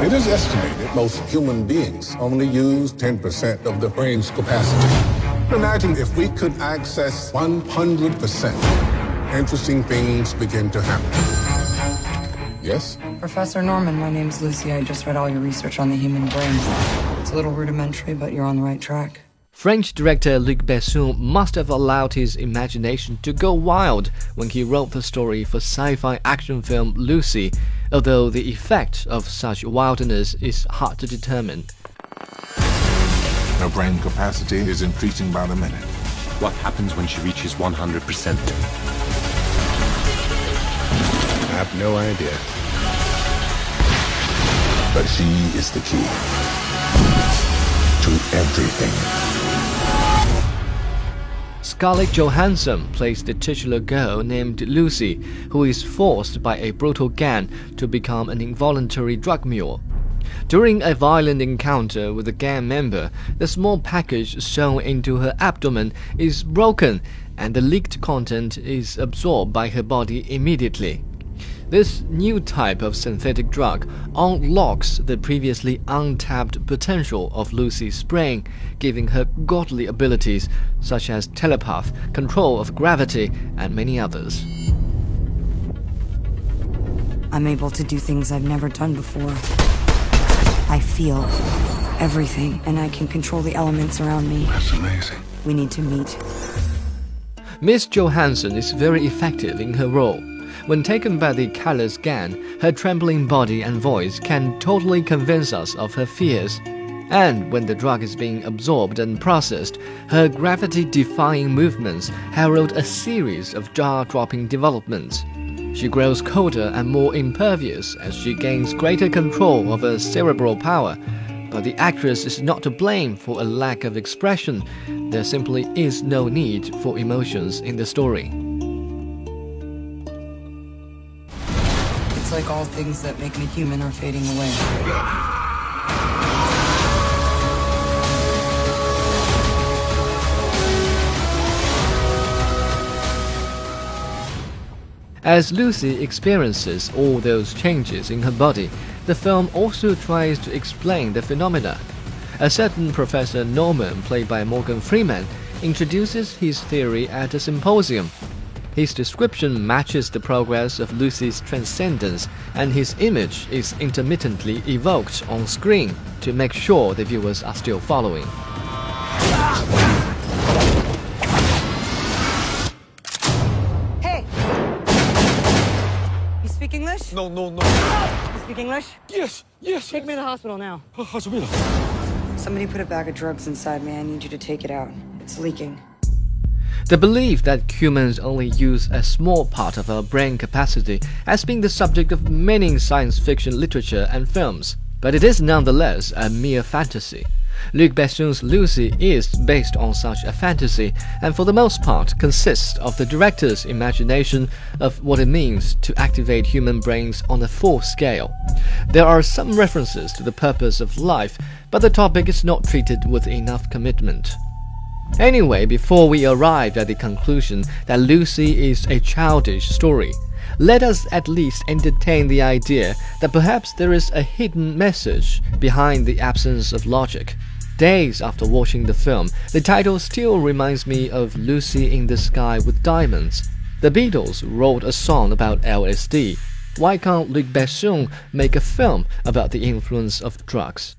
It is estimated most human beings only use 10% of the brain's capacity. Imagine if we could access 100%. Interesting things begin to happen. Yes? Professor Norman, my name's Lucy. I just read all your research on the human brain. It's a little rudimentary, but you're on the right track. French director Luc Besson must have allowed his imagination to go wild when he wrote the story for sci-fi action film Lucy, although the effect of such wildness is hard to determine. Her brain capacity is increasing by the minute. What happens when she reaches 100%? I have no idea. But she is the key to everything. Scarlett Johansson plays the titular girl named Lucy, who is forced by a brutal gang to become an involuntary drug mule. During a violent encounter with a gang member, the small package sewn into her abdomen is broken and the leaked content is absorbed by her body immediately. This new type of synthetic drug unlocks the previously untapped potential of Lucy's brain, giving her godly abilities such as telepath, control of gravity, and many others. I'm able to do things I've never done before. I feel everything, and I can control the elements around me. That's amazing. We need to meet. Miss Johansson is very effective in her role. When taken by the callous gang, her trembling body and voice can totally convince us of her fears. And when the drug is being absorbed and processed, her gravity defying movements herald a series of jaw dropping developments. She grows colder and more impervious as she gains greater control of her cerebral power. But the actress is not to blame for a lack of expression. There simply is no need for emotions in the story. Like all things that make me human are fading away. As Lucy experiences all those changes in her body, the film also tries to explain the phenomena. A certain Professor Norman, played by Morgan Freeman, introduces his theory at a symposium his description matches the progress of Lucy's transcendence, and his image is intermittently evoked on screen to make sure the viewers are still following. Hey! You speak English? No, no, no. You speak English? Yes, yes. Take me to the hospital now. Ah, Somebody put a bag of drugs inside me. I need you to take it out. It's leaking. The belief that humans only use a small part of our brain capacity has been the subject of many science fiction literature and films, but it is nonetheless a mere fantasy. Luc Besson's Lucy is based on such a fantasy and for the most part consists of the director's imagination of what it means to activate human brains on a full scale. There are some references to the purpose of life, but the topic is not treated with enough commitment. Anyway, before we arrive at the conclusion that Lucy is a childish story, let us at least entertain the idea that perhaps there is a hidden message behind the absence of logic. Days after watching the film, the title still reminds me of Lucy in the Sky with Diamonds. The Beatles wrote a song about LSD. Why can't Luc Besson make a film about the influence of drugs?